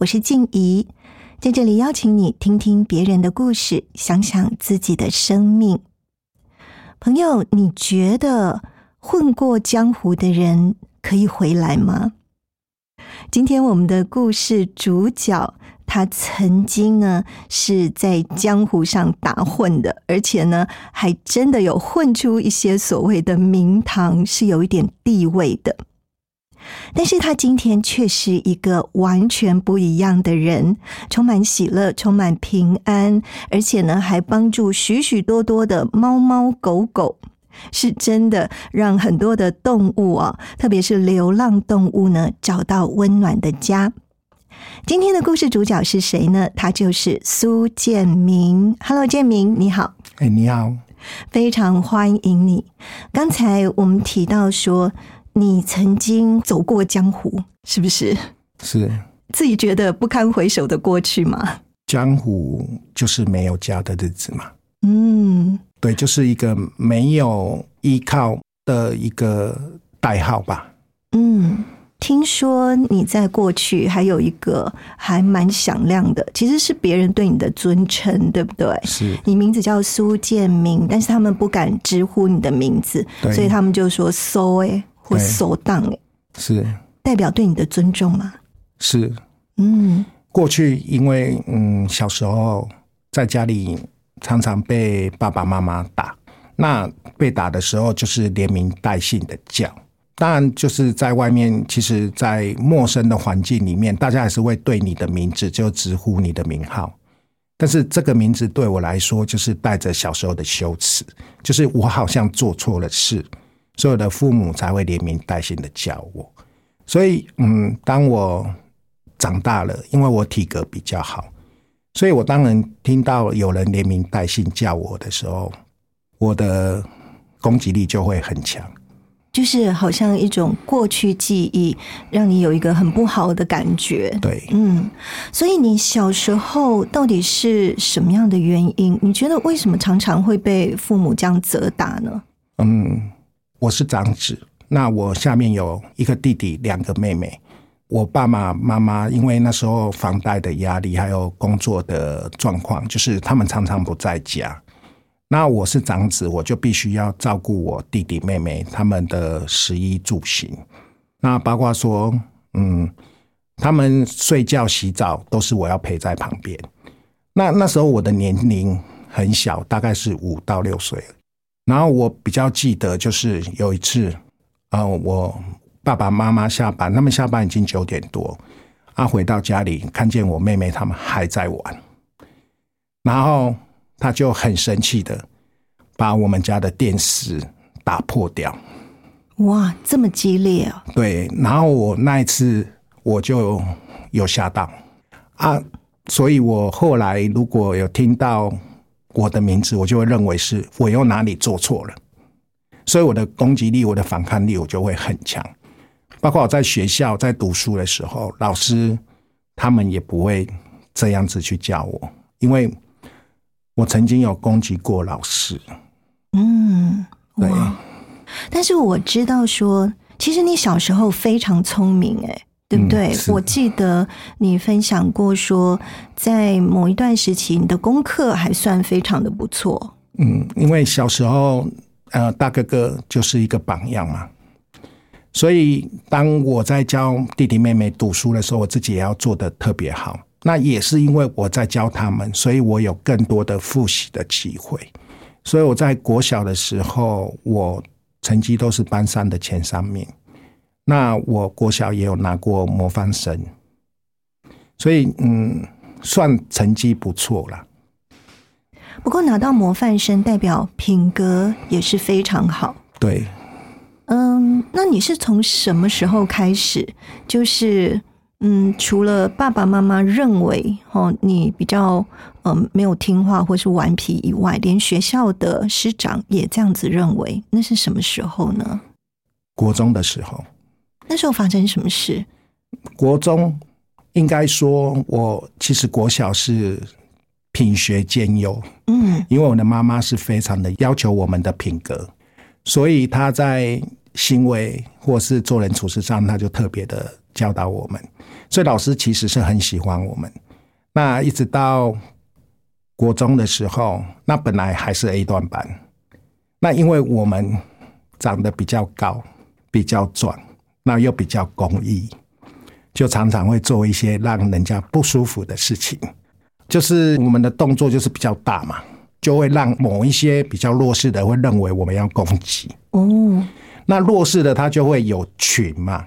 我是静怡，在这里邀请你听听别人的故事，想想自己的生命。朋友，你觉得混过江湖的人可以回来吗？今天我们的故事主角。他曾经呢是在江湖上打混的，而且呢还真的有混出一些所谓的名堂，是有一点地位的。但是他今天却是一个完全不一样的人，充满喜乐，充满平安，而且呢还帮助许许多多的猫猫狗狗，是真的让很多的动物啊，特别是流浪动物呢找到温暖的家。今天的故事主角是谁呢？他就是苏建明。Hello，建明，你好。哎，你好，非常欢迎你。刚才我们提到说，你曾经走过江湖，是不是？是自己觉得不堪回首的过去吗？江湖就是没有家的日子嘛。嗯，对，就是一个没有依靠的一个代号吧。嗯。听说你在过去还有一个还蛮响亮的，其实是别人对你的尊称，对不对？是你名字叫苏建明，但是他们不敢直呼你的名字，所以他们就说“苏哎”或“苏当哎”，是代表对你的尊重吗？是，嗯，过去因为嗯小时候在家里常常被爸爸妈妈打，那被打的时候就是连名带姓的叫。当然，就是在外面，其实，在陌生的环境里面，大家还是会对你的名字就直呼你的名号。但是这个名字对我来说，就是带着小时候的羞耻，就是我好像做错了事，所有的父母才会连名带姓的叫我。所以，嗯，当我长大了，因为我体格比较好，所以我当然听到有人连名带姓叫我的时候，我的攻击力就会很强。就是好像一种过去记忆，让你有一个很不好的感觉。对，嗯，所以你小时候到底是什么样的原因？你觉得为什么常常会被父母这样责打呢？嗯，我是长子，那我下面有一个弟弟，两个妹妹。我爸爸妈妈因为那时候房贷的压力，还有工作的状况，就是他们常常不在家。那我是长子，我就必须要照顾我弟弟妹妹他们的食衣住行。那包括说，嗯，他们睡觉、洗澡都是我要陪在旁边。那那时候我的年龄很小，大概是五到六岁。然后我比较记得，就是有一次，啊，我爸爸妈妈下班，他们下班已经九点多，啊，回到家里看见我妹妹他们还在玩，然后。他就很生气的把我们家的电视打破掉。哇，这么激烈啊！对，然后我那一次我就有吓到啊，所以我后来如果有听到我的名字，我就会认为是我又哪里做错了，所以我的攻击力、我的反抗力我就会很强。包括我在学校在读书的时候，老师他们也不会这样子去叫我，因为。我曾经有攻击过老师，嗯，对。但是我知道说，其实你小时候非常聪明，哎，对不对？我记得你分享过说，在某一段时期，你的功课还算非常的不错。嗯，因为小时候，呃，大哥哥就是一个榜样嘛，所以当我在教弟弟妹妹读书的时候，我自己也要做的特别好。那也是因为我在教他们，所以我有更多的复习的机会。所以我在国小的时候，我成绩都是班上的前三名。那我国小也有拿过模范生，所以嗯，算成绩不错了。不过拿到模范生，代表品格也是非常好。对，嗯，那你是从什么时候开始？就是嗯，除了爸爸妈妈认为哦你比较嗯没有听话或是顽皮以外，连学校的师长也这样子认为。那是什么时候呢？国中的时候。那时候发生什么事？国中应该说，我其实国小是品学兼优，嗯，因为我的妈妈是非常的要求我们的品格，所以她在行为或是做人处事上，她就特别的教导我们。所以老师其实是很喜欢我们。那一直到国中的时候，那本来还是 A 段班，那因为我们长得比较高，比较壮。那又比较公益，就常常会做一些让人家不舒服的事情。就是我们的动作就是比较大嘛，就会让某一些比较弱势的会认为我们要攻击。哦，那弱势的他就会有群嘛，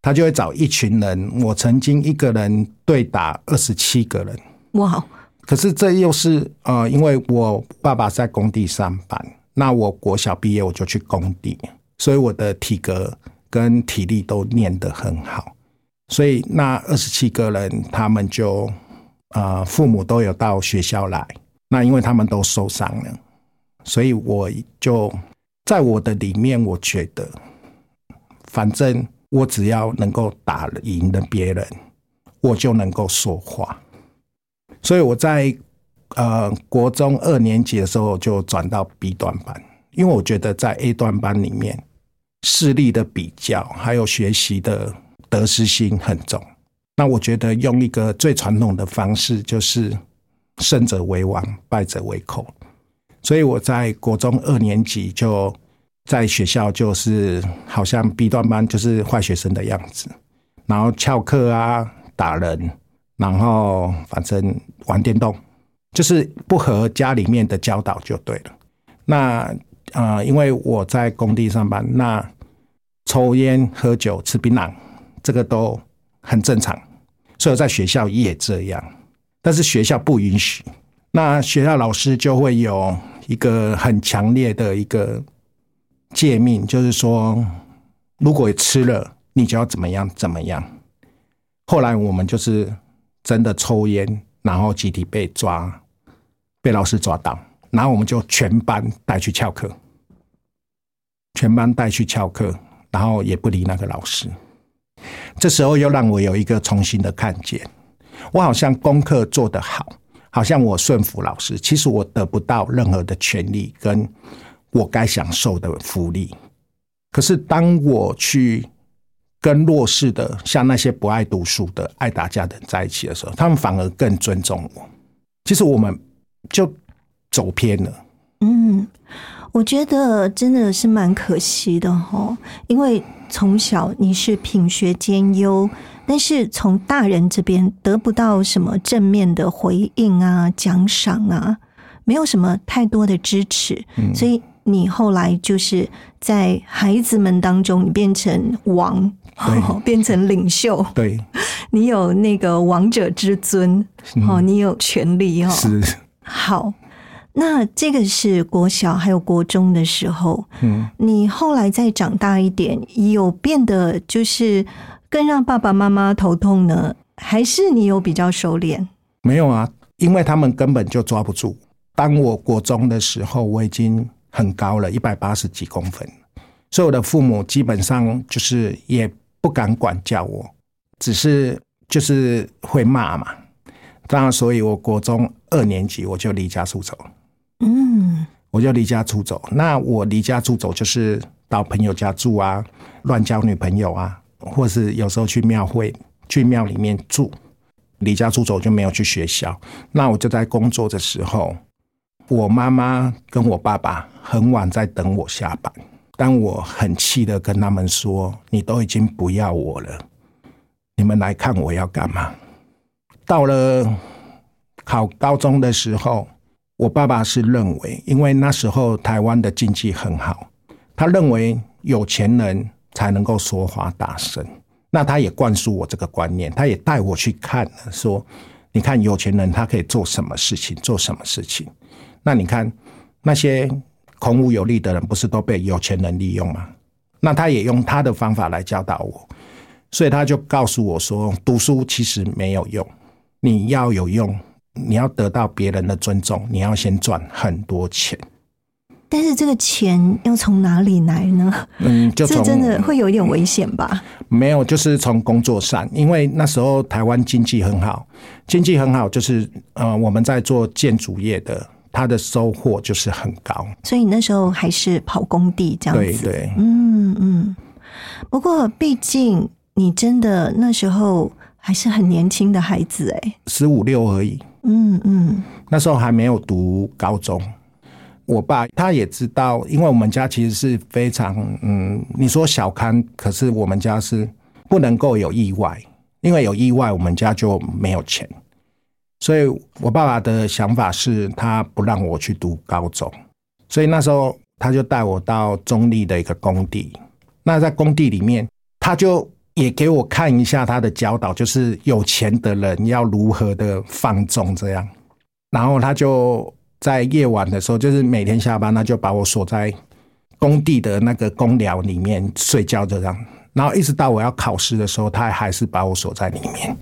他就会找一群人。我曾经一个人对打二十七个人。哇！可是这又是呃，因为我爸爸在工地上班，那我国小毕业我就去工地，所以我的体格。跟体力都练得很好，所以那二十七个人，他们就啊，父母都有到学校来。那因为他们都受伤了，所以我就在我的里面，我觉得，反正我只要能够打赢了别人，我就能够说话。所以我在呃国中二年级的时候就转到 B 段班，因为我觉得在 A 段班里面。视力的比较，还有学习的得失心很重。那我觉得用一个最传统的方式，就是胜者为王，败者为寇。所以我在国中二年级就在学校，就是好像 B 段班就是坏学生的样子，然后翘课啊，打人，然后反正玩电动，就是不合家里面的教导就对了。那啊，因为我在工地上班，那抽烟、喝酒、吃槟榔，这个都很正常，所以在学校也这样。但是学校不允许，那学校老师就会有一个很强烈的一个诫命，就是说，如果吃了，你就要怎么样怎么样。后来我们就是真的抽烟，然后集体被抓，被老师抓到。然后我们就全班带去翘课，全班带去翘课，然后也不理那个老师。这时候又让我有一个重新的看见，我好像功课做得好，好像我顺服老师，其实我得不到任何的权利，跟我该享受的福利。可是当我去跟弱势的，像那些不爱读书的、爱打架的人在一起的时候，他们反而更尊重我。其实我们就。走偏了，嗯，我觉得真的是蛮可惜的哈，因为从小你是品学兼优，但是从大人这边得不到什么正面的回应啊、奖赏啊，没有什么太多的支持，所以你后来就是在孩子们当中，你变成王，变成领袖，对，你有那个王者之尊，哦，你有权利哦，是。好。那这个是国小还有国中的时候，嗯，你后来再长大一点，有变得就是更让爸爸妈妈头痛呢？还是你有比较收敛？没有啊，因为他们根本就抓不住。当我国中的时候，我已经很高了，一百八十几公分，所以我的父母基本上就是也不敢管教我，只是就是会骂嘛。当然，所以我国中二年级我就离家出走。嗯，我就离家出走。那我离家出走就是到朋友家住啊，乱交女朋友啊，或是有时候去庙会、去庙里面住。离家出走就没有去学校。那我就在工作的时候，我妈妈跟我爸爸很晚在等我下班，但我很气的跟他们说：“你都已经不要我了，你们来看我要干嘛？”到了考高中的时候，我爸爸是认为，因为那时候台湾的经济很好，他认为有钱人才能够说话大声。那他也灌输我这个观念，他也带我去看了，说：“你看有钱人他可以做什么事情，做什么事情。那你看那些孔武有力的人，不是都被有钱人利用吗？那他也用他的方法来教导我，所以他就告诉我说，读书其实没有用，你要有用，你要得到别人的尊重，你要先赚很多钱。但是这个钱要从哪里来呢？嗯，就从这真的会有一点危险吧？没有，就是从工作上，因为那时候台湾经济很好，经济很好，就是呃，我们在做建筑业的，它的收获就是很高。所以你那时候还是跑工地这样子。对对，嗯嗯。不过毕竟你真的那时候还是很年轻的孩子哎。十五六而已，嗯嗯那时候还没有读高中。我爸他也知道，因为我们家其实是非常嗯，你说小康，可是我们家是不能够有意外，因为有意外，我们家就没有钱。所以我爸爸的想法是他不让我去读高中，所以那时候他就带我到中立的一个工地。那在工地里面，他就也给我看一下他的教导，就是有钱的人要如何的放纵这样。然后他就在夜晚的时候，就是每天下班，他就把我锁在工地的那个公寮里面睡觉这样。然后一直到我要考试的时候，他还是把我锁在里面，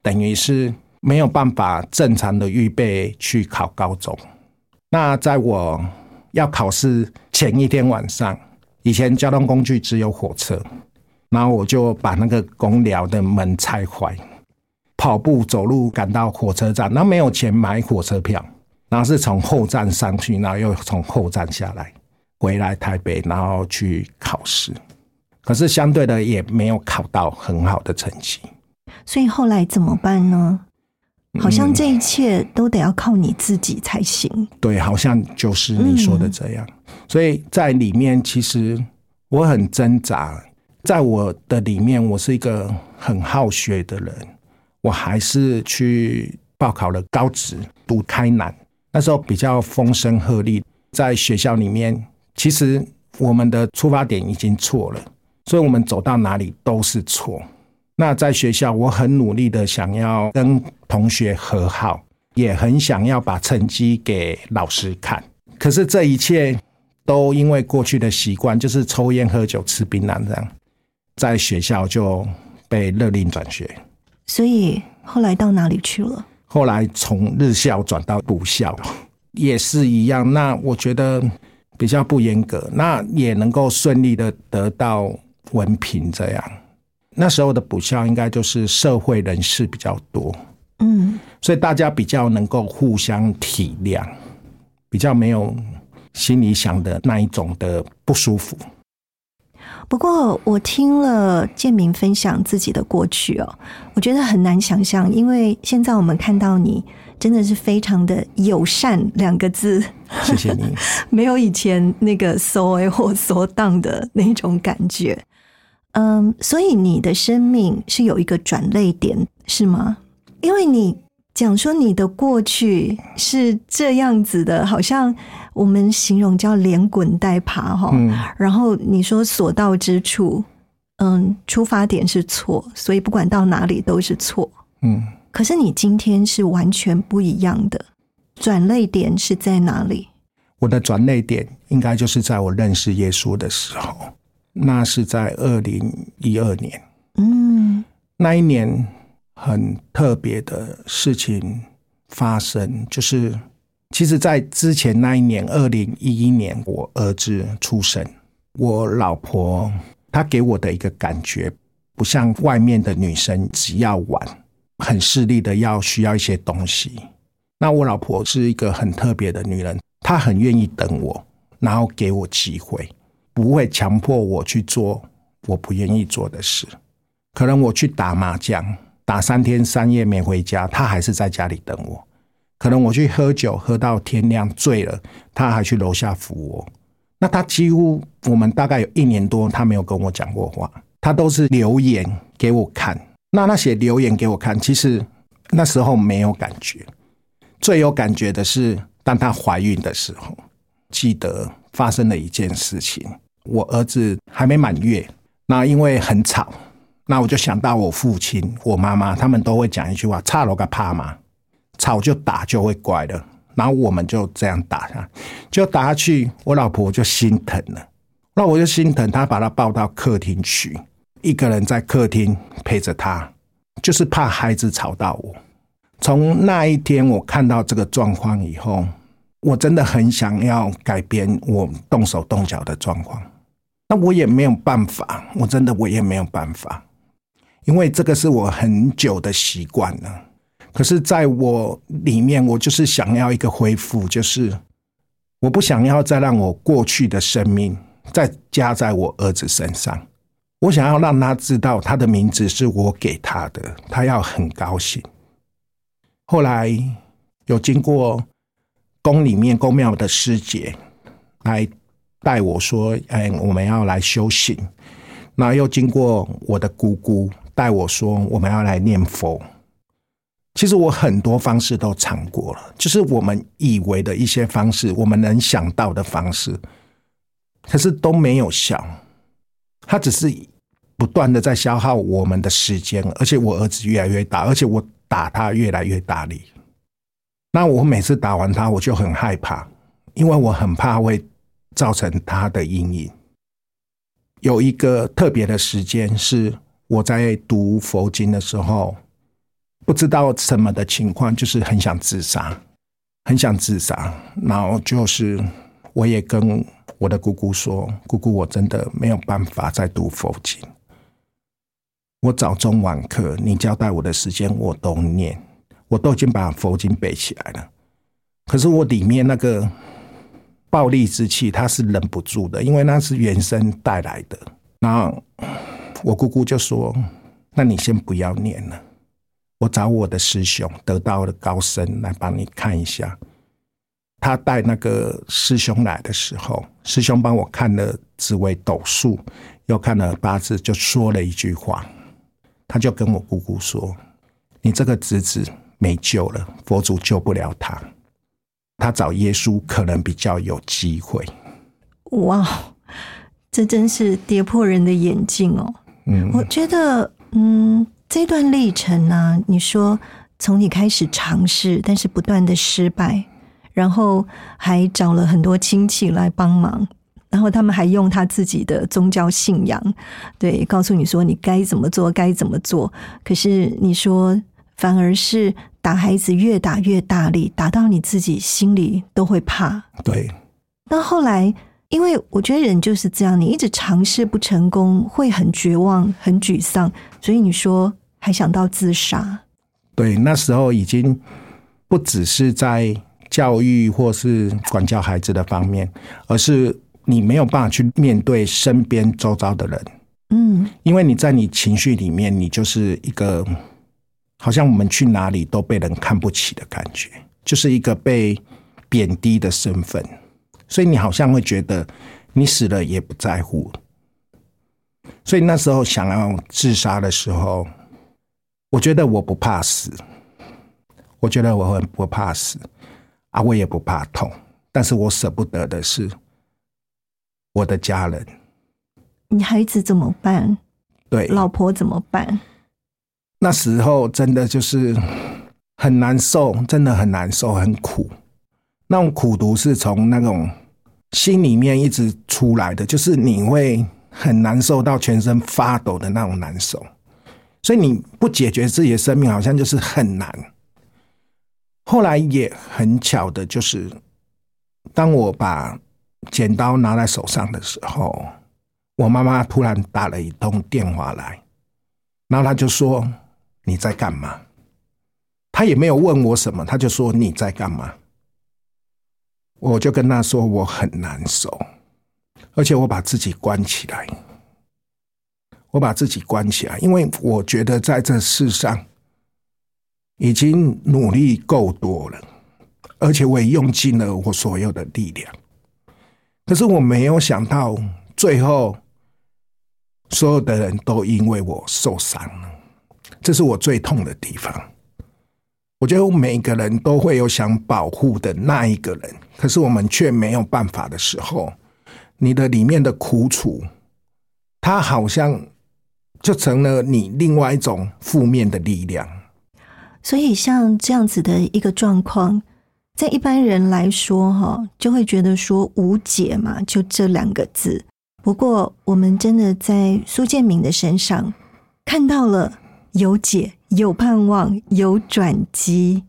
等于是没有办法正常的预备去考高中。那在我要考试前一天晚上，以前交通工具只有火车，然后我就把那个公寮的门拆坏，跑步走路赶到火车站，然后没有钱买火车票，然后是从后站上去，然后又从后站下来，回来台北，然后去考试。可是相对的也没有考到很好的成绩。所以后来怎么办呢？好像这一切都得要靠你自己才行。对，好像就是你说的这样。所以在里面，其实我很挣扎。在我的里面，我是一个很好学的人，我还是去报考了高职，读开南。那时候比较风声鹤唳，在学校里面，其实我们的出发点已经错了，所以我们走到哪里都是错。那在学校，我很努力的想要跟同学和好，也很想要把成绩给老师看。可是这一切都因为过去的习惯，就是抽烟、喝酒、吃槟榔这样，在学校就被勒令转学。所以后来到哪里去了？后来从日校转到补校，也是一样。那我觉得比较不严格，那也能够顺利的得到文凭这样。那时候的补校应该就是社会人士比较多，嗯，所以大家比较能够互相体谅，比较没有心里想的那一种的不舒服。不过我听了建明分享自己的过去哦，我觉得很难想象，因为现在我们看到你真的是非常的友善两个字，谢谢你。没有以前那个 so a 或 so down 的那种感觉。嗯，所以你的生命是有一个转泪点，是吗？因为你讲说你的过去是这样子的，好像我们形容叫连滚带爬哈。嗯然后你说所到之处，嗯，出发点是错，所以不管到哪里都是错。嗯，可是你今天是完全不一样的，转泪点是在哪里？我的转泪点应该就是在我认识耶稣的时候，那是在二零一二年。嗯那一年很特别的事情发生，就是其实，在之前那一年，二零一一年，我儿子出生，我老婆她给我的一个感觉，不像外面的女生只要玩，很势利的要需要一些东西。那我老婆是一个很特别的女人，她很愿意等我，然后给我机会，不会强迫我去做我不愿意做的事。可能我去打麻将，打三天三夜没回家，他还是在家里等我。可能我去喝酒，喝到天亮醉了，他还去楼下扶我。那他几乎我们大概有一年多，他没有跟我讲过话，他都是留言给我看。那那些留言给我看，其实那时候没有感觉，最有感觉的是当他怀孕的时候，记得发生了一件事情。我儿子还没满月，那因为很吵，那我就想到我父亲、我妈妈，他们都会讲一句话：“差了个怕嘛，吵就打就会乖了。”然后我们就这样打下，就打下去，我老婆就心疼了。那我就心疼她，把她抱到客厅去，一个人在客厅陪着她，就是怕孩子吵到我。从那一天我看到这个状况以后，我真的很想要改变我动手动脚的状况。那我也没有办法，我真的我也没有办法，因为这个是我很久的习惯了。可是，在我里面，我就是想要一个恢复，就是我不想要再让我过去的生命再加在我儿子身上。我想要让他知道，他的名字是我给他的，他要很高兴。后来有经过宫里面宫庙的师姐来带我说：“哎，我们要来修行。”那又经过我的姑姑带我说：“我们要来念佛。”其实我很多方式都尝过了，就是我们以为的一些方式，我们能想到的方式，可是都没有效。他只是不断的在消耗我们的时间，而且我儿子越来越大，而且我打他越来越大力。那我每次打完他，我就很害怕，因为我很怕会造成他的阴影。有一个特别的时间是我在读佛经的时候。不知道什么的情况，就是很想自杀，很想自杀。然后就是，我也跟我的姑姑说：“姑姑，我真的没有办法再读佛经。我早中晚课，你交代我的时间我都念，我都已经把佛经背起来了。可是我里面那个暴力之气，它是忍不住的，因为那是原生带来的。然后我姑姑就说：‘那你先不要念了。’我找我的师兄，得道的高僧来帮你看一下。他带那个师兄来的时候，师兄帮我看了紫微斗数，又看了八字，就说了一句话。他就跟我姑姑说：“你这个侄子没救了，佛祖救不了他，他找耶稣可能比较有机会。”哇，这真是跌破人的眼镜哦！嗯，我觉得，嗯。这段历程呢？你说从你开始尝试，但是不断的失败，然后还找了很多亲戚来帮忙，然后他们还用他自己的宗教信仰，对，告诉你说你该怎么做，该怎么做。可是你说反而是打孩子越打越大力，打到你自己心里都会怕。对。那后来，因为我觉得人就是这样，你一直尝试不成功，会很绝望、很沮丧，所以你说。还想到自杀？对，那时候已经不只是在教育或是管教孩子的方面，而是你没有办法去面对身边周遭的人。嗯，因为你在你情绪里面，你就是一个好像我们去哪里都被人看不起的感觉，就是一个被贬低的身份，所以你好像会觉得你死了也不在乎。所以那时候想要自杀的时候。我觉得我不怕死，我觉得我很不怕死啊，我也不怕痛，但是我舍不得的是我的家人。你孩子怎么办？对，老婆怎么办？那时候真的就是很难受，真的很难受，很苦。那种苦读是从那种心里面一直出来的，就是你会很难受到全身发抖的那种难受。所以你不解决自己的生命，好像就是很难。后来也很巧的，就是当我把剪刀拿在手上的时候，我妈妈突然打了一通电话来，然后她就说：“你在干嘛？”她也没有问我什么，她就说：“你在干嘛？”我就跟他说：“我很难受，而且我把自己关起来。”我把自己关起来，因为我觉得在这世上已经努力够多了，而且我也用尽了我所有的力量。可是我没有想到，最后所有的人都因为我受伤了，这是我最痛的地方。我觉得每个人都会有想保护的那一个人，可是我们却没有办法的时候，你的里面的苦楚，它好像就成了你另外一种负面的力量。所以像这样子的一个状况，在一般人来说，哈，就会觉得说无解嘛，就这两个字。不过，我们真的在苏建明的身上看到了有解、有盼望、有转机。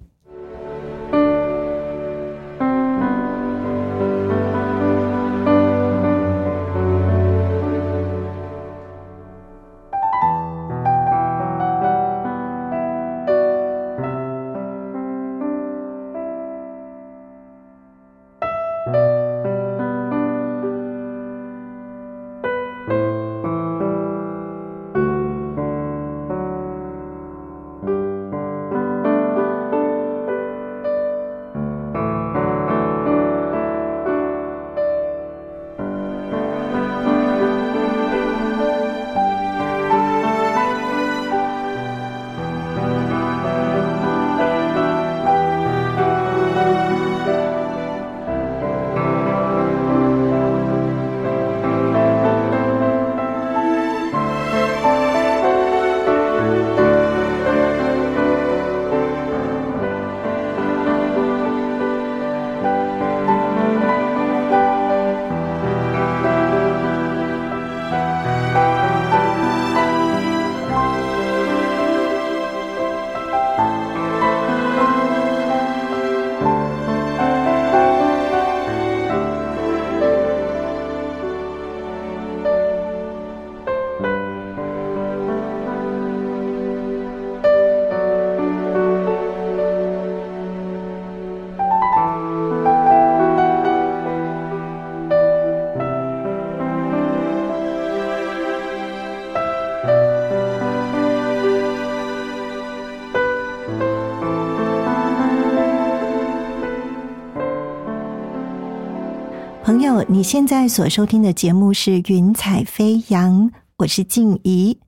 你现在所收听的节目是《云彩飞扬》，我是静怡。《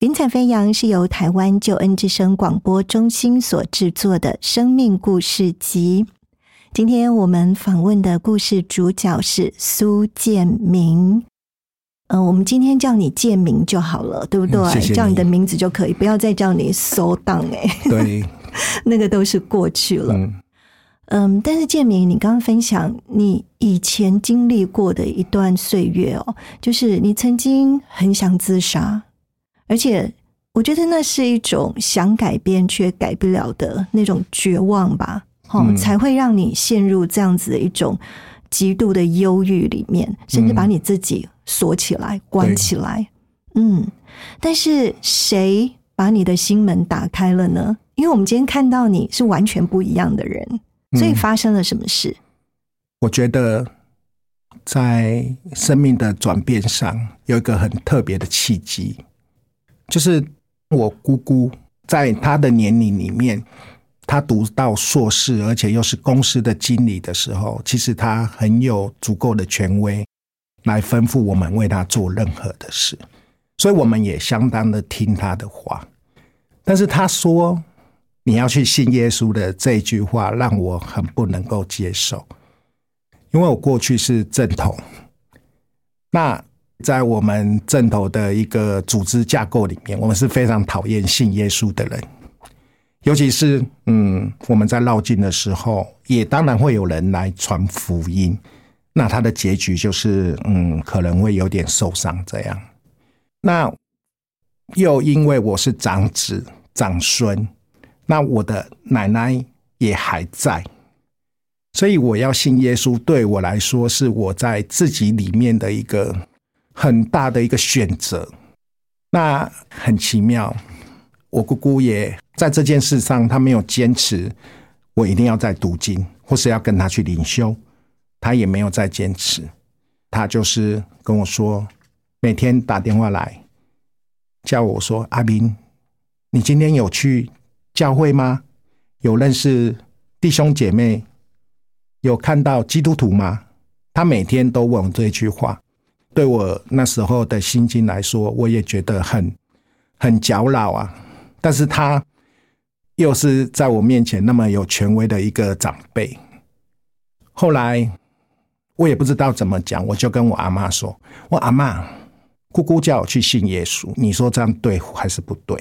云彩飞扬》是由台湾救恩之声广播中心所制作的生命故事集。今天我们访问的故事主角是苏建明。嗯、我们今天叫你建明就好了，对不对？嗯谢谢叫你的名字就可以，不要再叫你搜档哎，对，那个都是过去了。嗯，嗯，但是建明，你刚刚分享你以前经历过的一段岁月哦，就是你曾经很想自杀，而且我觉得那是一种想改变却改不了的那种绝望吧，哦，嗯才会让你陷入这样子的一种极度的忧郁里面，甚至把你自己锁起来、关起来。嗯，但是谁把你的心门打开了呢？因为我们今天看到你是完全不一样的人。所以嗯发生了什么事？我觉得在生命的转变上有一个很特别的契机，就是我姑姑在她的年龄里面，她读到硕士，而且又是公司的经理的时候，其实她很有足够的权威来吩咐我们为她做任何的事，所以我们也相当的听她的话。但是她说你要去信耶稣的这一句话，让我很不能够接受。因为我过去是正统，那在我们正统的一个组织架构里面，我们是非常讨厌信耶稣的人，尤其是嗯，我们在绕境的时候，也当然会有人来传福音，那他的结局就是嗯，可能会有点受伤这样。那又因为我是长子长孙，那我的奶奶也还在。所以我要信耶稣，对我来说是我在自己里面的一个很大的一个选择。那很奇妙，我姑姑也在这件事上，她没有坚持我一定要在读经，或是要跟她去灵修，她也没有再坚持。她就是跟我说，每天打电话来叫我说：“阿斌，你今天有去教会吗？有认识弟兄姐妹？”有看到基督徒吗？他每天都问我这句话，对我那时候的心境来说，我也觉得很很搅扰啊。但是他又是在我面前那么有权威的一个长辈。后来我也不知道怎么讲，我就跟我阿妈说：“我阿妈，姑姑叫我去信耶稣，你说这样对还是不对？”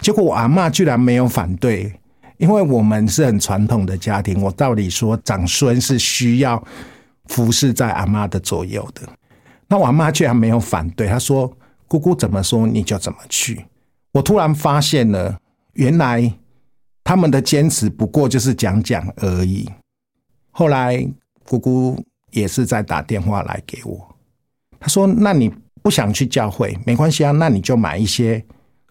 结果我阿妈居然没有反对，因为我们是很传统的家庭。我道理说，长孙是需要服侍在阿妈的左右的。那我阿妈居然没有反对，她说：“姑姑怎么说你就怎么去。”我突然发现了，原来他们的坚持不过就是讲讲而已。后来姑姑也是在打电话来给我，她说：“那你不想去教会没关系啊，那你就买一些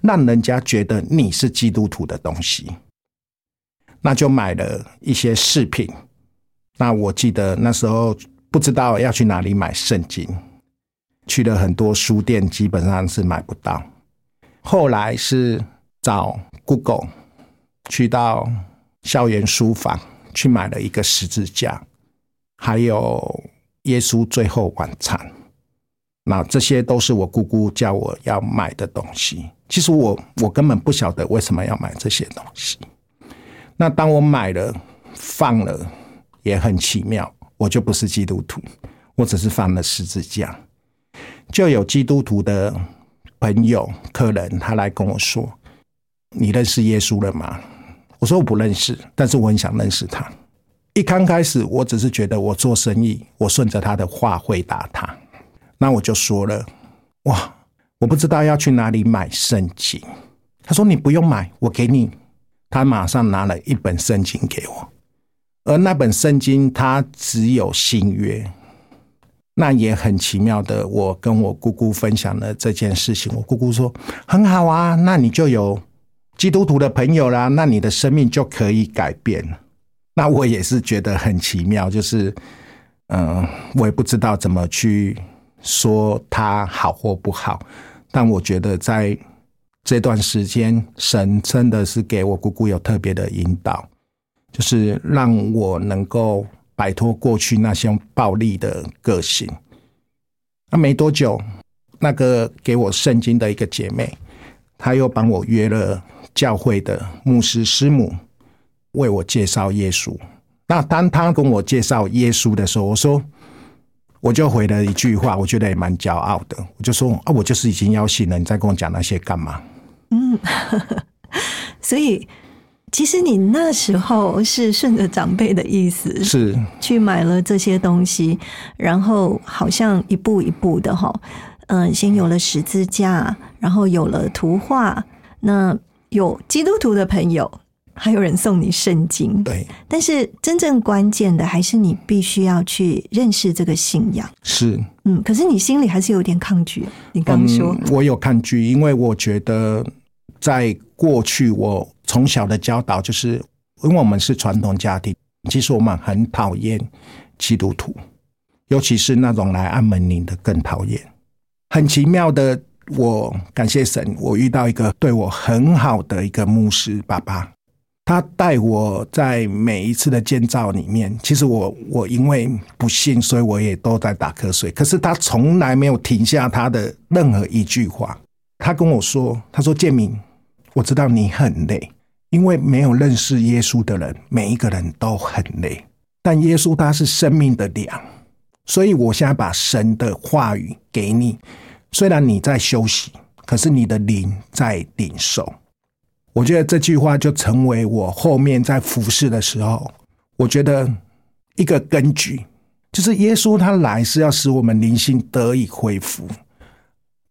让人家觉得你是基督徒的东西。”那就买了一些饰品。那我记得那时候不知道要去哪里买圣经，去了很多书店，基本上是买不到。后来是找 Google 去到校园书房去买了一个十字架，还有耶稣最后晚餐。那这些都是我姑姑叫我要买的东西。其实我我根本不晓得为什么要买这些东西。那当我买了放了，也很奇妙，我就不是基督徒，我只是放了十字架，就有基督徒的。朋友、客人，他来跟我说：“你认识耶稣了吗？”我说：“我不认识，但是我很想认识他。”一刚开始，我只是觉得我做生意，我顺着他的话回答他。那我就说了：“哇，我不知道要去哪里买圣经。”他说：“你不用买，我给你。”他马上拿了一本圣经给我，而那本圣经它只有新约。那也很奇妙的，我跟我姑姑分享了这件事情。我姑姑说：“很好啊，那你就有基督徒的朋友啦，那你的生命就可以改变。”那我也是觉得很奇妙，就是，嗯，我也不知道怎么去说他好或不好，但我觉得在这段时间，神真的是给我姑姑有特别的引导，就是让我能够。摆脱过去那些暴力的个性。那没多久，那个给我圣经的一个姐妹，她又帮我约了教会的牧师师母，为我介绍耶稣。那当他跟我介绍耶稣的时候，我说，我就回了一句话，我觉得也蛮骄傲的，我就说啊，我就是已经要信了，你再跟我讲那些干嘛？嗯，所以。其实你那时候是顺着长辈的意思，是去买了这些东西，然后好像一步一步的哈，嗯，先有了十字架，然后有了图画，那有基督徒的朋友，还有人送你圣经，对。但是真正关键的还是你必须要去认识这个信仰，是嗯，可是你心里还是有点抗拒。你刚说，我有抗拒，因为我觉得。在过去，我从小的教导就是，因为我们是传统家庭，其实我们很讨厌基督徒，尤其是那种来按门铃的更讨厌。很奇妙的，我感谢神，我遇到一个对我很好的一个牧师爸爸，他带我在每一次的建造里面，其实我我因为不信，所以我也都在打瞌睡。可是他从来没有停下他的任何一句话。他跟我说：“他说建明。”我知道你很累，因为没有认识耶稣的人，每一个人都很累。但耶稣他是生命的粮，所以我现在把神的话语给你。虽然你在休息，可是你的灵在领受。我觉得这句话就成为我后面在服侍的时候，我觉得一个根据，就是耶稣他来是要使我们灵性得以恢复。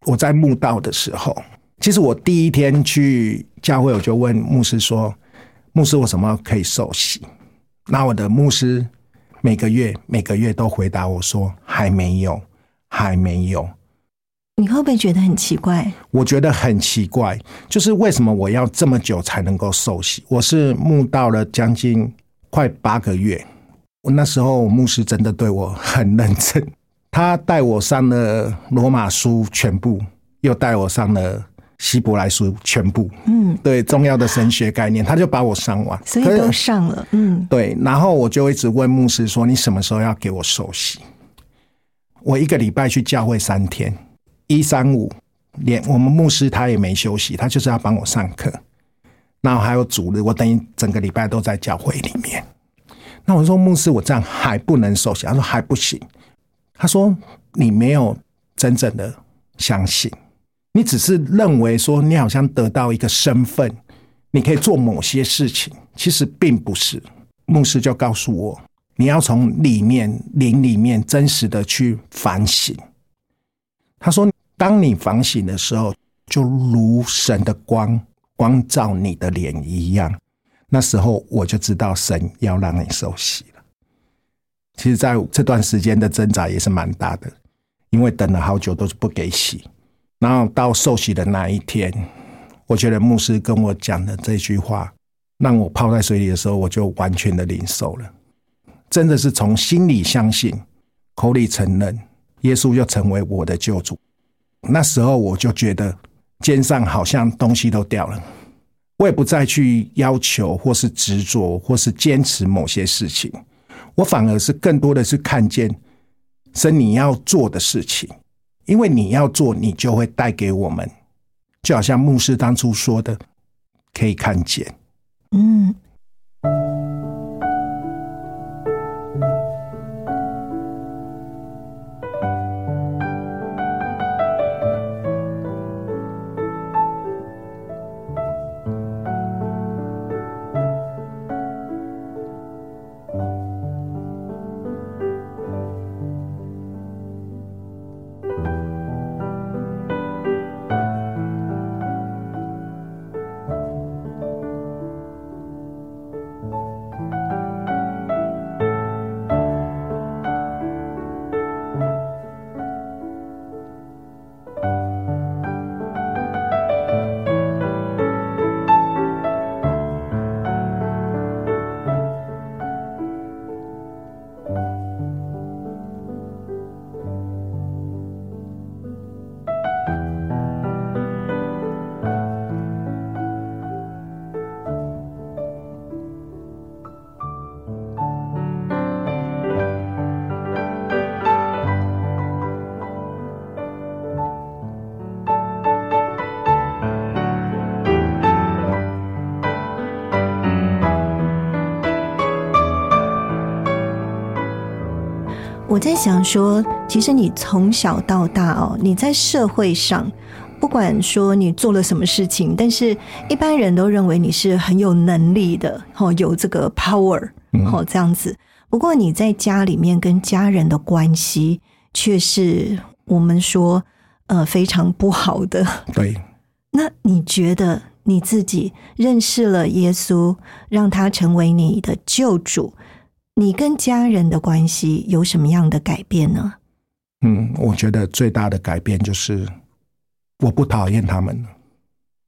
我在墓道的时候。其实我第一天去教会，我就问牧师说：“牧师，我什么可以受洗？”那我的牧师每个月每个月都回答我说：“还没有，还没有。”你会不会觉得很奇怪？我觉得很奇怪，就是为什么我要这么久才能够受洗？我是牧到了将近快八个月，我那时候牧师真的对我很认真，他带我上了罗马书全部，又带我上了。希伯来书全部，嗯，对重要的神学概念，他就把我上完，所以都上了，嗯，对。然后我就一直问牧师说：“你什么时候要给我受洗？”我一个礼拜去教会三天，一三五连我们牧师他也没休息，他就是要帮我上课。然后还有主日，我等于整个礼拜都在教会里面。那我说牧师，我这样还不能受洗？他说还不行。他说你没有真正的相信，你只是认为说你好像得到一个身份，你可以做某些事情，其实并不是。牧师就告诉我，你要从里面灵里面真实的去反省。他说，当你反省的时候，就如神的光光照你的脸一样。那时候我就知道神要让你受洗了。其实，在这段时间的挣扎也是蛮大的，因为等了好久都是不给洗。然后到受洗的那一天，我觉得牧师跟我讲的这句话。让我泡在水里的时候，我就完全的领受了，真的是从心里相信，口里承认，耶稣就成为我的救主。那时候我就觉得肩上好像东西都掉了，我也不再去要求或是执着或是坚持某些事情，我反而是更多的是看见神你要做的事情，因为你要做，你就会带给我们，就好像牧师当初说的，可以看见。嗯。我在想说，其实你从小到大哦，你在社会上，不管说你做了什么事情，但是一般人都认为你是很有能力的，哦，有这个 power，哦，这样子。不过你在家里面跟家人的关系，却是我们说呃非常不好的。对。那你觉得你自己认识了耶稣，让他成为你的救主？你跟家人的关系有什么样的改变呢？嗯，我觉得最大的改变就是我不讨厌他们。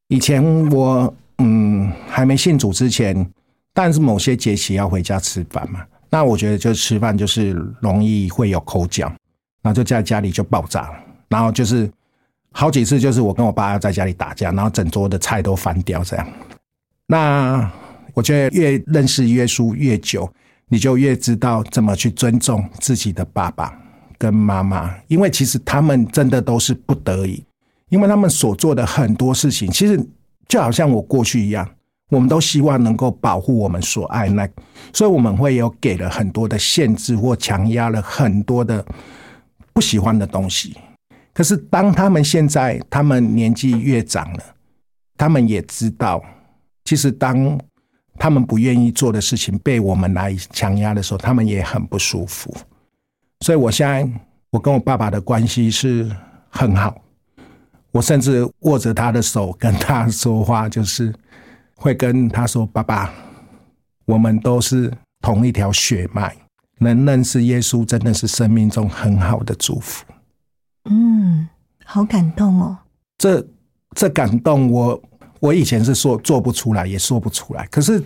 以前我嗯还没信主之前，但是某些节气要回家吃饭嘛，那我觉得就吃饭就是容易会有口角，然后就在家里就爆炸了，然后就是好几次就是我跟我爸在家里打架，然后整桌的菜都翻掉这样。那我觉得越认识耶稣越久。你就越知道怎么去尊重自己的爸爸跟妈妈，因为其实他们真的都是不得已，因为他们所做的很多事情，其实就好像我过去一样，我们都希望能够保护我们所爱那，所以我们会有给了很多的限制或强压了很多的不喜欢的东西。可是当他们现在他们年纪越长了，他们也知道，其实当。他们不愿意做的事情被我们来强压的时候，他们也很不舒服。所以，我现在我跟我爸爸的关系是很好。我甚至握着他的手跟他说话，就是会跟他说：“爸爸，我们都是同一条血脉，能认识耶稣真的是生命中很好的祝福。”嗯，好感动哦。这这感动我。我我以前是说做不出来，也说不出来。可是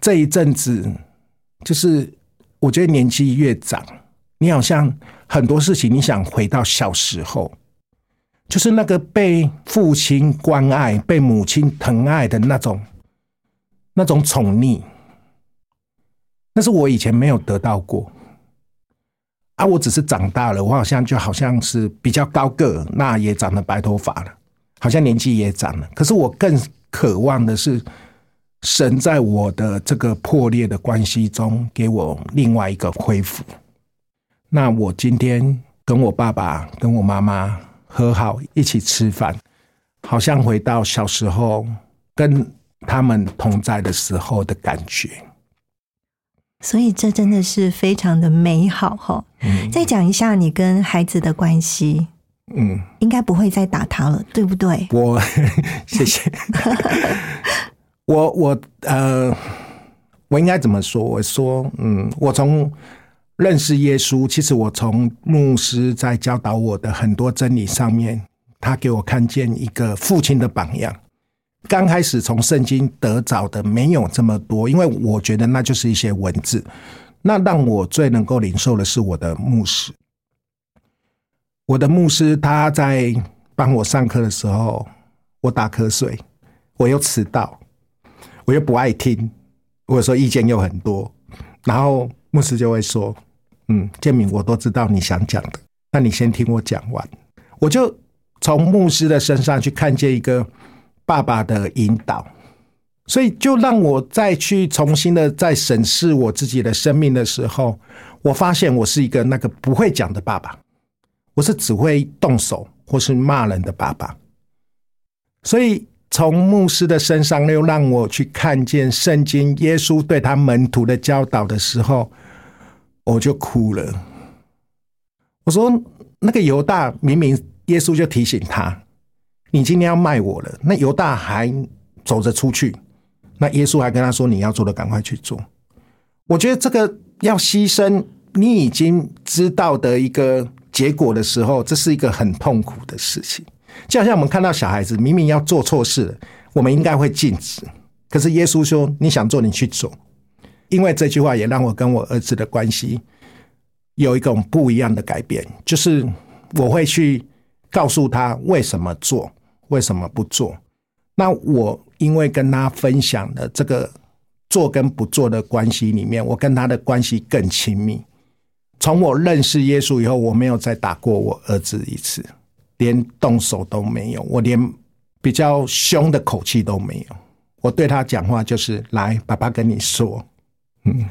这一阵子，就是我觉得年纪越长，你好像很多事情，你想回到小时候，就是那个被父亲关爱、被母亲疼爱的那种那种宠溺，那是我以前没有得到过。啊，我只是长大了，我好像就好像是比较高个，那也长了白头发了。好像年纪也长了，可是我更渴望的是神在我的这个破裂的关系中，给我另外一个恢复。那我今天跟我爸爸、跟我妈妈和好，一起吃饭，好像回到小时候跟他们同在的时候的感觉。所以这真的是非常的美好哈。再讲一下你跟孩子的关系，嗯，应该不会再打他了，对不对？我谢谢。我我呃，我应该怎么说？我说，嗯，我从认识耶稣，其实我从牧师在教导我的很多真理上面，他给我看见一个父亲的榜样。刚开始从圣经得着的没有这么多，因为我觉得那就是一些文字。那让我最能够领受的是我的牧师。我的牧师他在帮我上课的时候，我打瞌睡，我又迟到。我又不爱听，或者说意见又很多，然后牧师就会说：“嗯，建明，我都知道你想讲的，那你先听我讲完。”我就从牧师的身上去看见一个爸爸的引导，所以就让我再去重新的在审视我自己的生命的时候，我发现我是一个那个不会讲的爸爸，我是只会动手或是骂人的爸爸，所以。从牧师的身上，又让我去看见圣经耶稣对他门徒的教导的时候，我就哭了。我说：“那个犹大明明耶稣就提醒他，你今天要卖我了。”那犹大还走着出去，那耶稣还跟他说：“你要做的赶快去做。”我觉得这个要牺牲你已经知道的一个结果的时候，这是一个很痛苦的事情。就好像我们看到小孩子明明要做错事了，我们应该会禁止。可是耶稣说：“你想做，你去做。”因为这句话也让我跟我儿子的关系有一种不一样的改变，就是我会去告诉他为什么做，为什么不做。那我因为跟他分享的这个做跟不做的关系里面，我跟他的关系更亲密。从我认识耶稣以后，我没有再打过我儿子一次。连动手都没有，我连比较凶的口气都没有。我对他讲话就是：“来，爸爸跟你说。”嗯，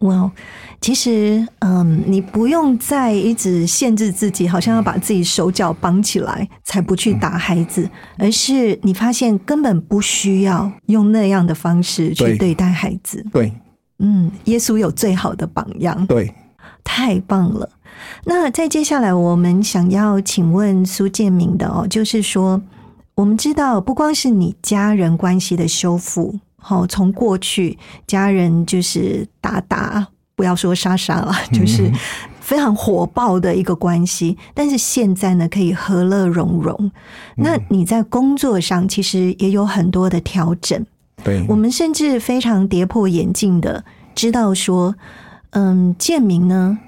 哇，其实，嗯，你不用再一直限制自己，好像要把自己手脚绑起来才不去打孩子，而是你发现根本不需要用那样的方式去对待孩子。对，嗯，耶稣有最好的榜样。对，太棒了。那在接下来，我们想要请问苏建明的哦，就是说，我们知道不光是你家人关系的修复，好，从过去家人就是打打，不要说杀杀了，就是非常火爆的一个关系，但是现在呢，可以和乐融融。那你在工作上其实也有很多的调整，对我们甚至非常跌破眼镜的知道说，嗯，建明呢。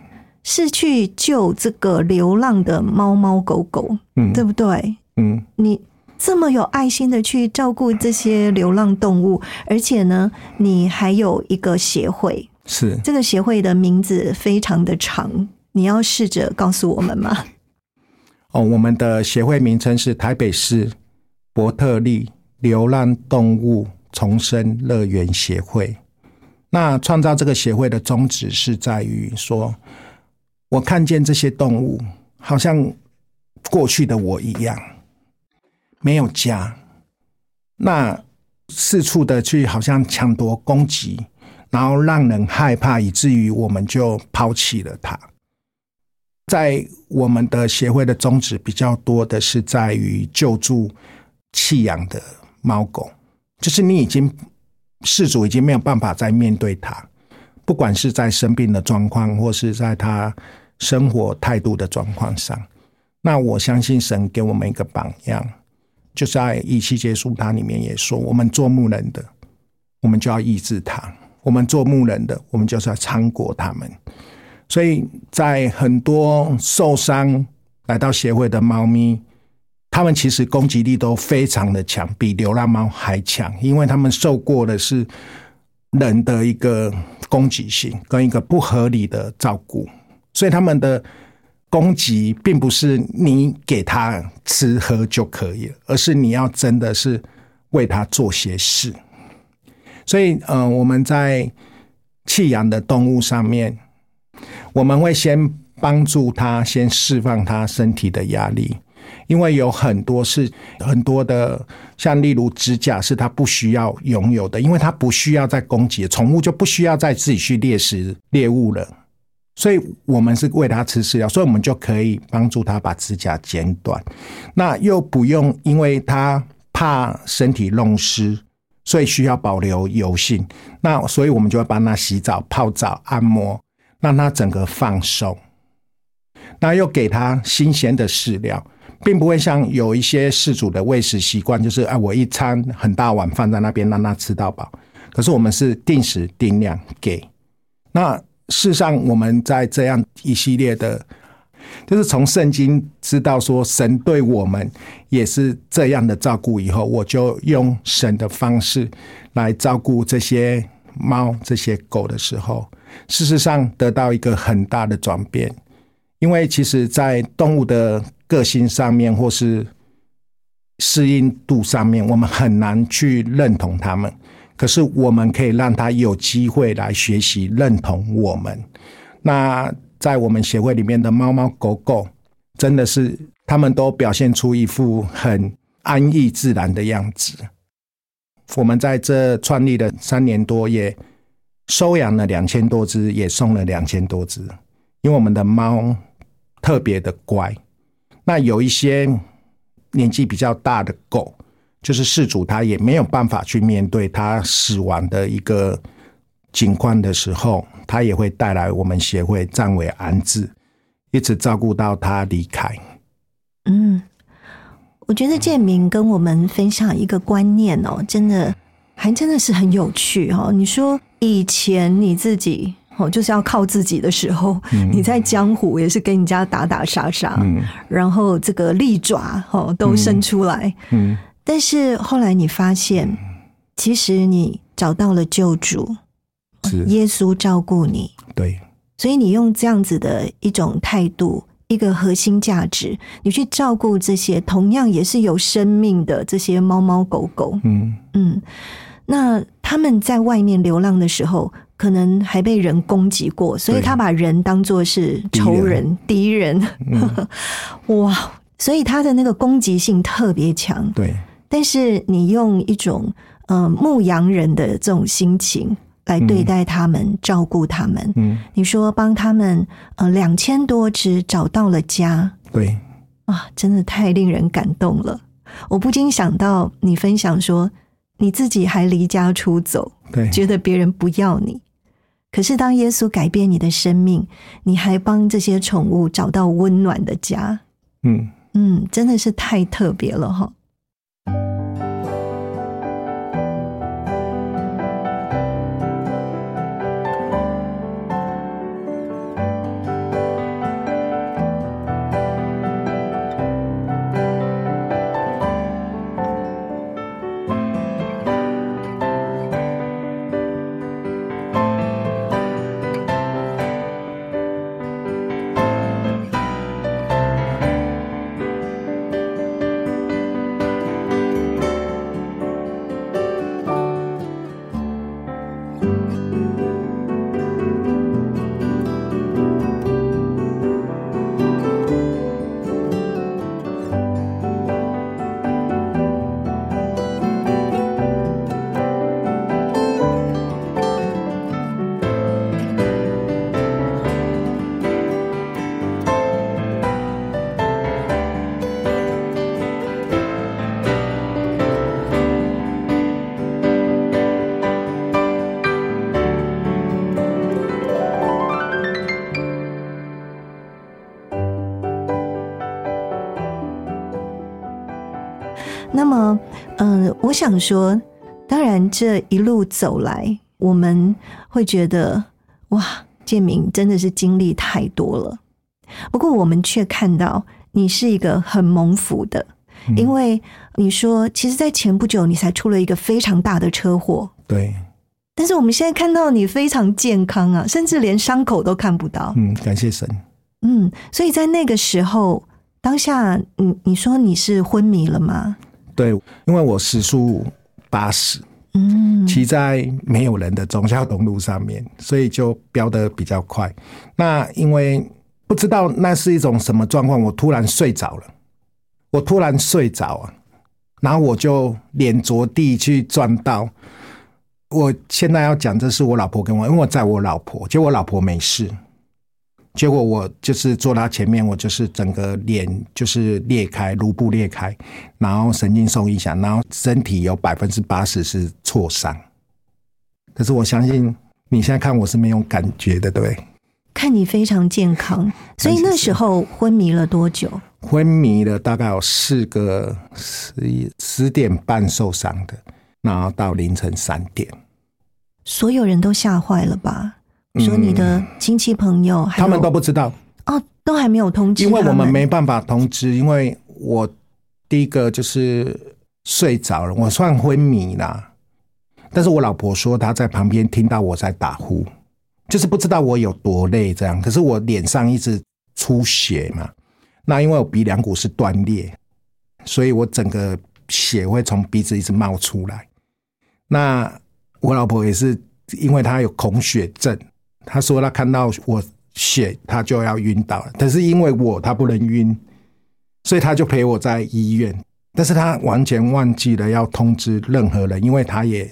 是去救这个流浪的猫猫狗狗，嗯，对不对？嗯，你这么有爱心的去照顾这些流浪动物，而且呢，你还有一个协会，是这个协会的名字非常的长，你要试着告诉我们吗？哦，我们的协会名称是台北市伯特利流浪动物重生乐园协会。那创造这个协会的宗旨是在于说。我看见这些动物，好像过去的我一样，没有家，那四处的去好像抢夺、攻击，然后让人害怕，以至于我们就抛弃了它。在我们的协会的宗旨比较多的是在于救助弃养的猫狗，就是你已经事主已经没有办法再面对它。不管是在生病的状况，或是在他生活态度的状况上，那我相信神给我们一个榜样，就在一期结束它里面也说，我们做牧人的，我们就要医治他；我们做牧人的，我们就是要参过他们。所以在很多受伤来到协会的猫咪，他们其实攻击力都非常的强，比流浪猫还强，因为他们受过的是。人的一个攻击性跟一个不合理的照顾，所以他们的攻击并不是你给他吃喝就可以了，而是你要真的是为他做些事。所以，呃，我们在弃养的动物上面，我们会先帮助它，先释放它身体的压力，因为有很多是很多的，像例如指甲是它不需要拥有的，因为它不需要再攻击，宠物就不需要再自己去猎食猎物了。所以我们是喂它吃饲料，所以我们就可以帮助它把指甲剪短，那又不用因为它怕身体弄湿，所以需要保留油性。那所以我们就会帮它洗澡、泡澡、按摩，让它整个放松。那又给它新鲜的饲料，并不会像有一些饲主的喂食习惯，就是啊，我一餐很大碗放在那边让它吃到饱。可是我们是定时定量给。那事实上，我们在这样一系列的，就是从圣经知道说神对我们也是这样的照顾以后，我就用神的方式来照顾这些猫、这些狗的时候，事实上得到一个很大的转变。因为其实，在动物的个性上面，或是适应度上面，我们很难去认同它们。可是我们可以让他有机会来学习认同我们。那在我们协会里面的猫猫狗狗，真的是他们都表现出一副很安逸自然的样子。我们在这创立了三年多，也收养了两千多只，也送了两千多只。因为我们的猫特别的乖，那有一些年纪比较大的狗。就是事主他也没有办法去面对他死亡的一个情况的时候，他也会带来我们协会暂为安置，一直照顾到他离开。嗯，我觉得建明跟我们分享一个观念哦，真的还真的是很有趣、哦。你说以前你自己哦就是要靠自己的时候，嗯。你在江湖也是跟人家打打杀杀，嗯。然后这个利爪哦都伸出来，嗯。但是后来你发现，其实你找到了救主，是。耶稣照顾你，对，所以你用这样子的一种态度，一个核心价值，你去照顾这些同样也是有生命的这些猫猫狗狗。嗯。嗯，那他们在外面流浪的时候，可能还被人攻击过，所以他把人当作是仇人、敌人。哇！所以他的那个攻击性特别强。对，但是你用一种呃牧羊人的这种心情来对待他们，照顾他们。嗯你说帮他们呃两千多只找到了家对，啊，真的太令人感动了。我不禁想到你分享说，你自己还离家出走，对，觉得别人不要你。可是当耶稣改变你的生命，你还帮这些宠物找到温暖的家。嗯。嗯，真的是太特别了哈。我想说，当然这一路走来，我们会觉得哇，建明真的是经历太多了。不过，我们却看到你是一个很蒙福的，因为你说，其实，在前不久你才出了一个非常大的车祸，对，但是我们现在看到你非常健康啊，甚至连伤口都看不到。嗯，感谢神。嗯，所以在那个时候，当下，你你说你是昏迷了吗？对，因为我时速八十，嗯，骑在没有人的忠孝东路上面，所以就飙得比较快。那因为不知道那是一种什么状况，我突然睡着了，我突然睡着啊，然后我就脸着地去撞到。我现在要讲，这是我老婆跟我，因为我载我老婆，结果我老婆没事，结果我就是坐他前面，我就是整个脸就是裂开，颅部裂开，然后神经受影响，然后身体有百分之八十是挫伤。可是我相信你现在看我是没有感觉的，对？看你非常健康，所以那时候昏迷了多久？昏迷了大概有四个十一十点半受伤的，然后到凌晨三点。所有人都吓坏了吧？说你的亲戚朋友，还有他们都不知道，哦，都还没有通知因为我们没办法通知，因为我第一个就是睡着了，我算昏迷啦。但是我老婆说她在旁边听到我在打呼，就是不知道我有多累这样。可是我脸上一直出血嘛，那因为我鼻梁骨是断裂，所以我整个血会从鼻子一直冒出来。那我老婆也是，因为她有恐血症，她说他看到我血，他就要晕倒了。但是因为我他不能晕，所以他就陪我在医院。但是他完全忘记了要通知任何人，因为他也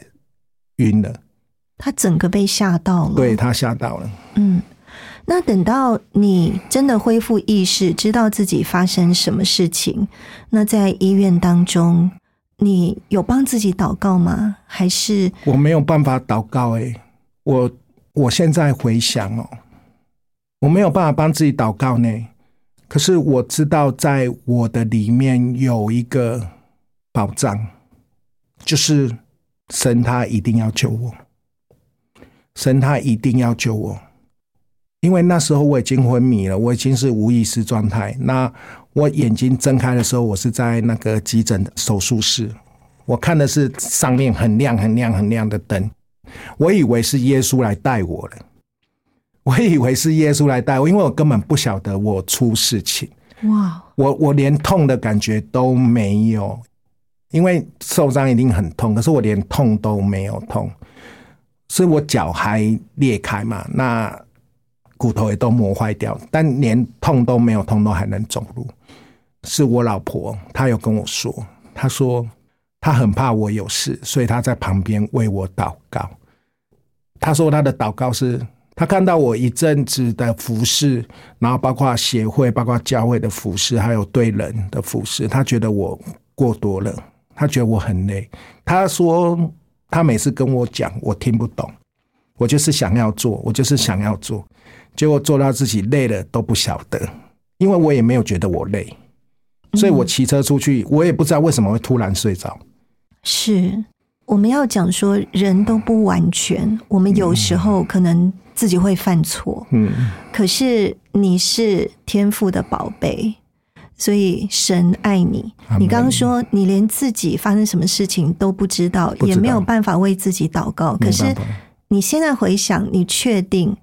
晕了，他整个被吓到了。对，他吓到了。嗯，那等到你真的恢复意识，知道自己发生什么事情，那在医院当中，你有帮自己祷告吗？还是我没有办法祷告、欸，我我现在回想哦，我没有办法帮自己祷告呢。可是我知道，在我的里面有一个保障，就是神他一定要救我，神他一定要救我，因为那时候我已经昏迷了，我已经是无意识状态。那我眼睛睁开的时候，我是在那个急诊手术室，我看的是上面很亮、很亮、很亮的灯，我以为是耶稣来带我了，我以为是耶稣来带我，因为我根本不晓得我出事情，哇，我我连痛的感觉都没有，因为受伤一定很痛，可是我连痛都没有痛，是我脚还裂开嘛，那骨头也都磨坏掉，但连痛都没有，痛都还能走路。是我老婆，她有跟我说，她说她很怕我有事，所以她在旁边为我祷告。她说他的祷告是，他看到我一阵子的服侍，然后包括协会、包括教会的服侍，还有对人的服侍，他觉得我过多了，他觉得我很累。他说他每次跟我讲，我听不懂，我就是想要做，我就是想要做，结果做到自己累了都不晓得，因为我也没有觉得我累。所以我骑车出去，我也不知道为什么会突然睡着。是我们要讲说，人都不完全，我们有时候可能自己会犯错，嗯，可是你是天赋的宝贝，所以神爱你。你刚刚说你连自己发生什么事情都不知道，知道也没有办法为自己祷告。可是你现在回想，你确定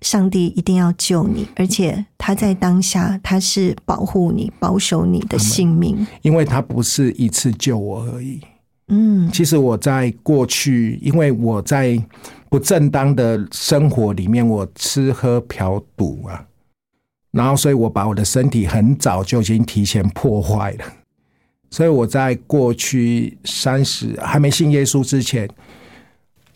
上帝一定要救你，而且他在当下他是保护你、保守你的性命。因为他不是一次救我而已。嗯其实我在过去，因为我在不正当的生活里面，我吃喝嫖赌啊，然后所以我把我的身体很早就已经提前破坏了。所以我在过去三十还没信耶稣之前，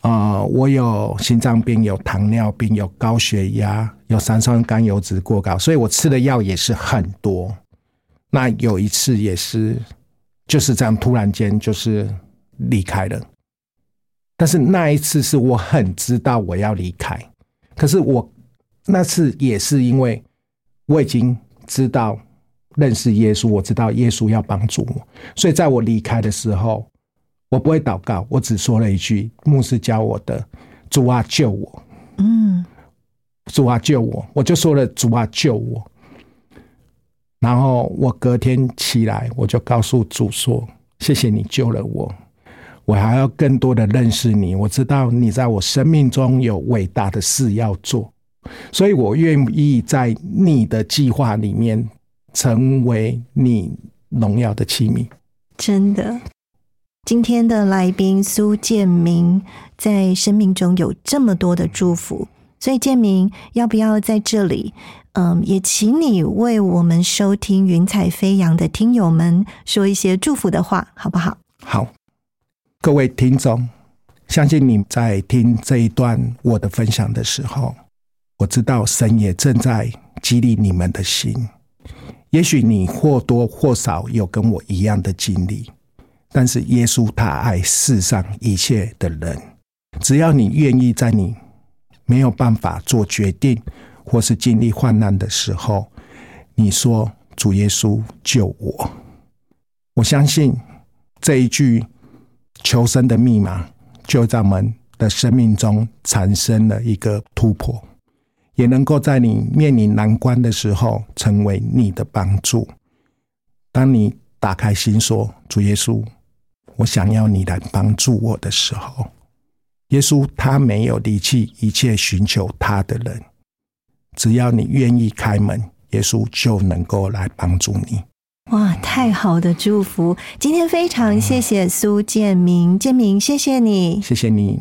啊、我有心脏病，有糖尿病，有高血压，有三酸甘油脂过高，所以我吃的药也是很多。那有一次也是就是这样，突然间就是离开了。但是那一次是我很知道我要离开，可是我那次也是因为我已经知道认识耶稣，我知道耶稣要帮助我，所以在我离开的时候，我不会祷告，我只说了一句牧师教我的：“主啊，救我！嗯，主啊，救我！”我就说了：“主啊，救我！”然后我隔天起来，我就告诉主说：“谢谢你救了我，我还要更多的认识你。我知道你在我生命中有伟大的事要做，所以我愿意在你的计划里面成为你荣耀的器皿。真的。今天的来宾苏建明在生命中有这么多的祝福，所以建明要不要在这里，嗯，也请你为我们收听《云彩飞扬》的听友们说一些祝福的话，好不好？好，各位听众，相信你在听这一段我的分享的时候，我知道神也正在激励你们的心。也许你或多或少有跟我一样的经历。但是耶稣他爱世上一切的人，只要你愿意在你没有办法做决定或是经历患难的时候，你说主耶稣救我，我相信这一句求生的密码就在我们的生命中产生了一个突破，也能够在你面临难关的时候成为你的帮助。当你打开心说主耶稣。我想要你来帮助我的时候，耶稣他没有离弃一切寻求他的人，只要你愿意开门，耶稣就能够来帮助你。哇，太好的祝福！今天非常谢谢苏建明，建明，谢谢你，谢谢你。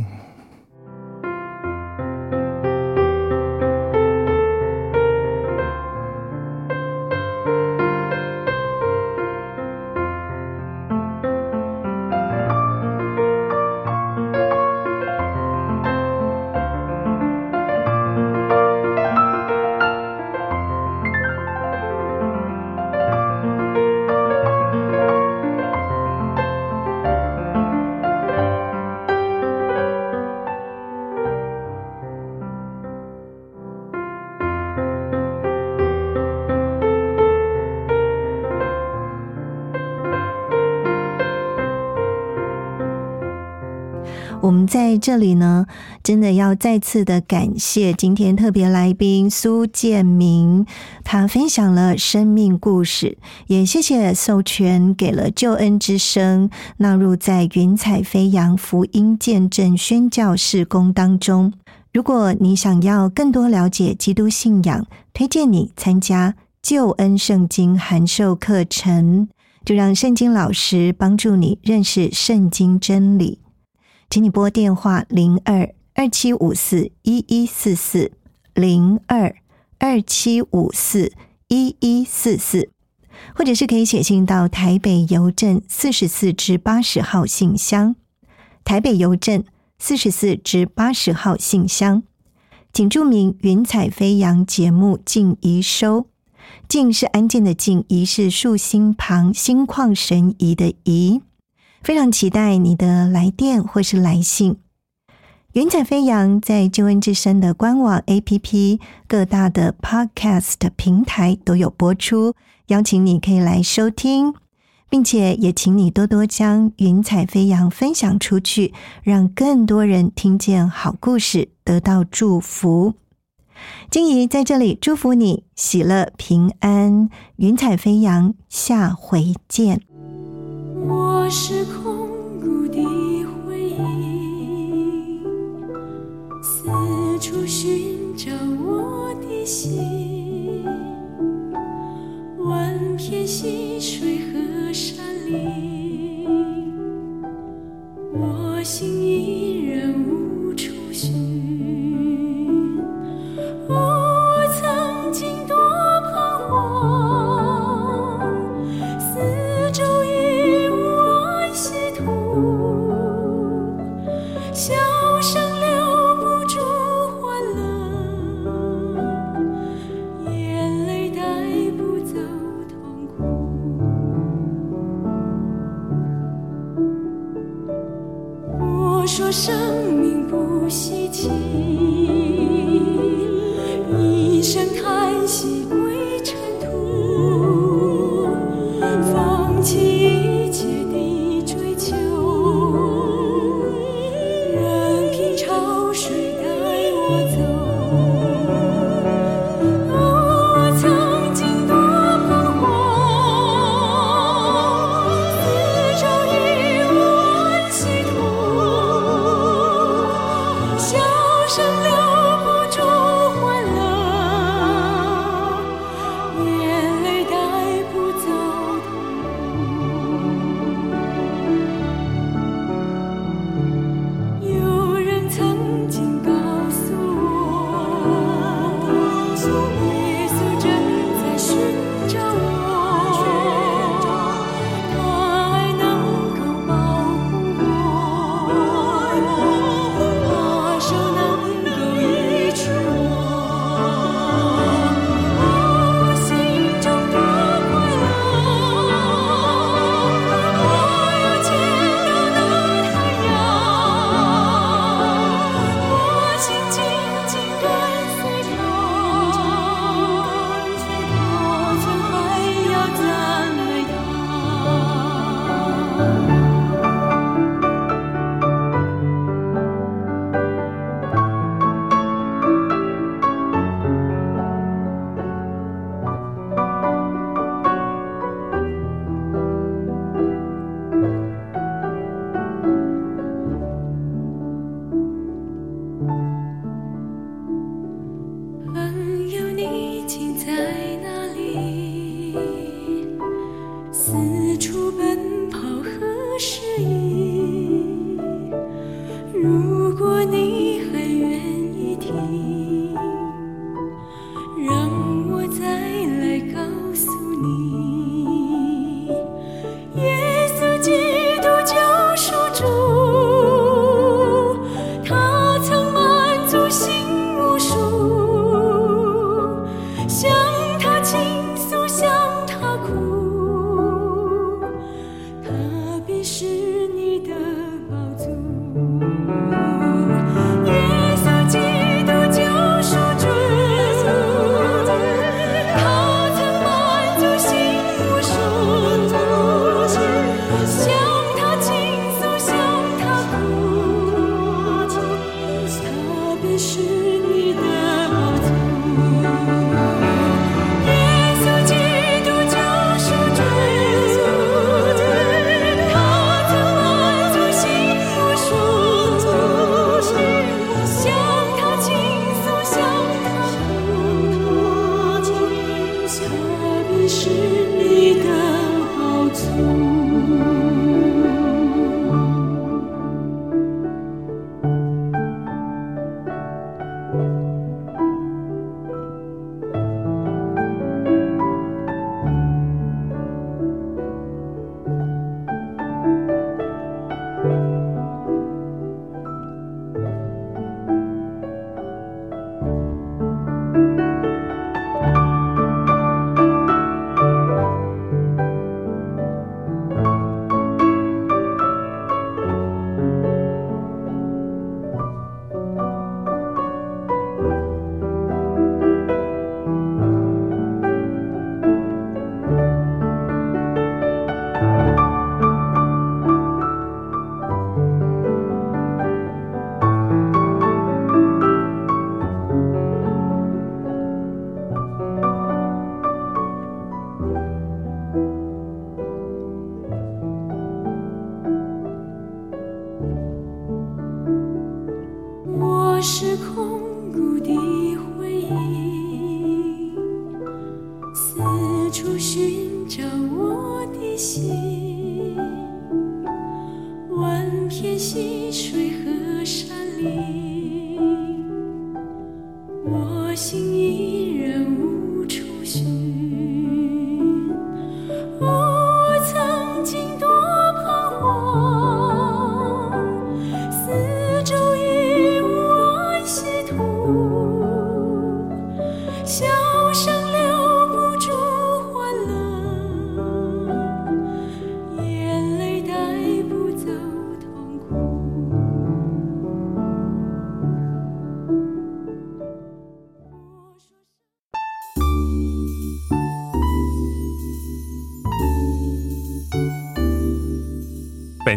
在这里呢，真的要再次的感谢今天特别来宾苏建明，他分享了生命故事，也谢谢授权给了救恩之声纳入在云彩飞扬福音见证宣教事工当中。如果你想要更多了解基督信仰，推荐你参加救恩圣经函授课程，就让圣经老师帮助你认识圣经真理。请你拨电话零二二七五四一一四四零二二七五四一一四四，或者是可以写信到台北邮政四十四至八十号信箱。台北邮政四十四至八十号信箱，请注明“云彩飞扬”节目静宜收。静是安静的静，宜是竖心旁心旷神怡的怡。非常期待你的来电或是来信。云彩飞扬在救恩之声的官网、APP、各大的 Podcast 平台都有播出，邀请你可以来收听，并且也请你多多将云彩飞扬分享出去，让更多人听见好故事，得到祝福。金怡在这里祝福你喜乐平安，云彩飞扬，下回见。我是空谷的回音，四处寻找我的心，万片溪水和山林，我心依然无处寻。说生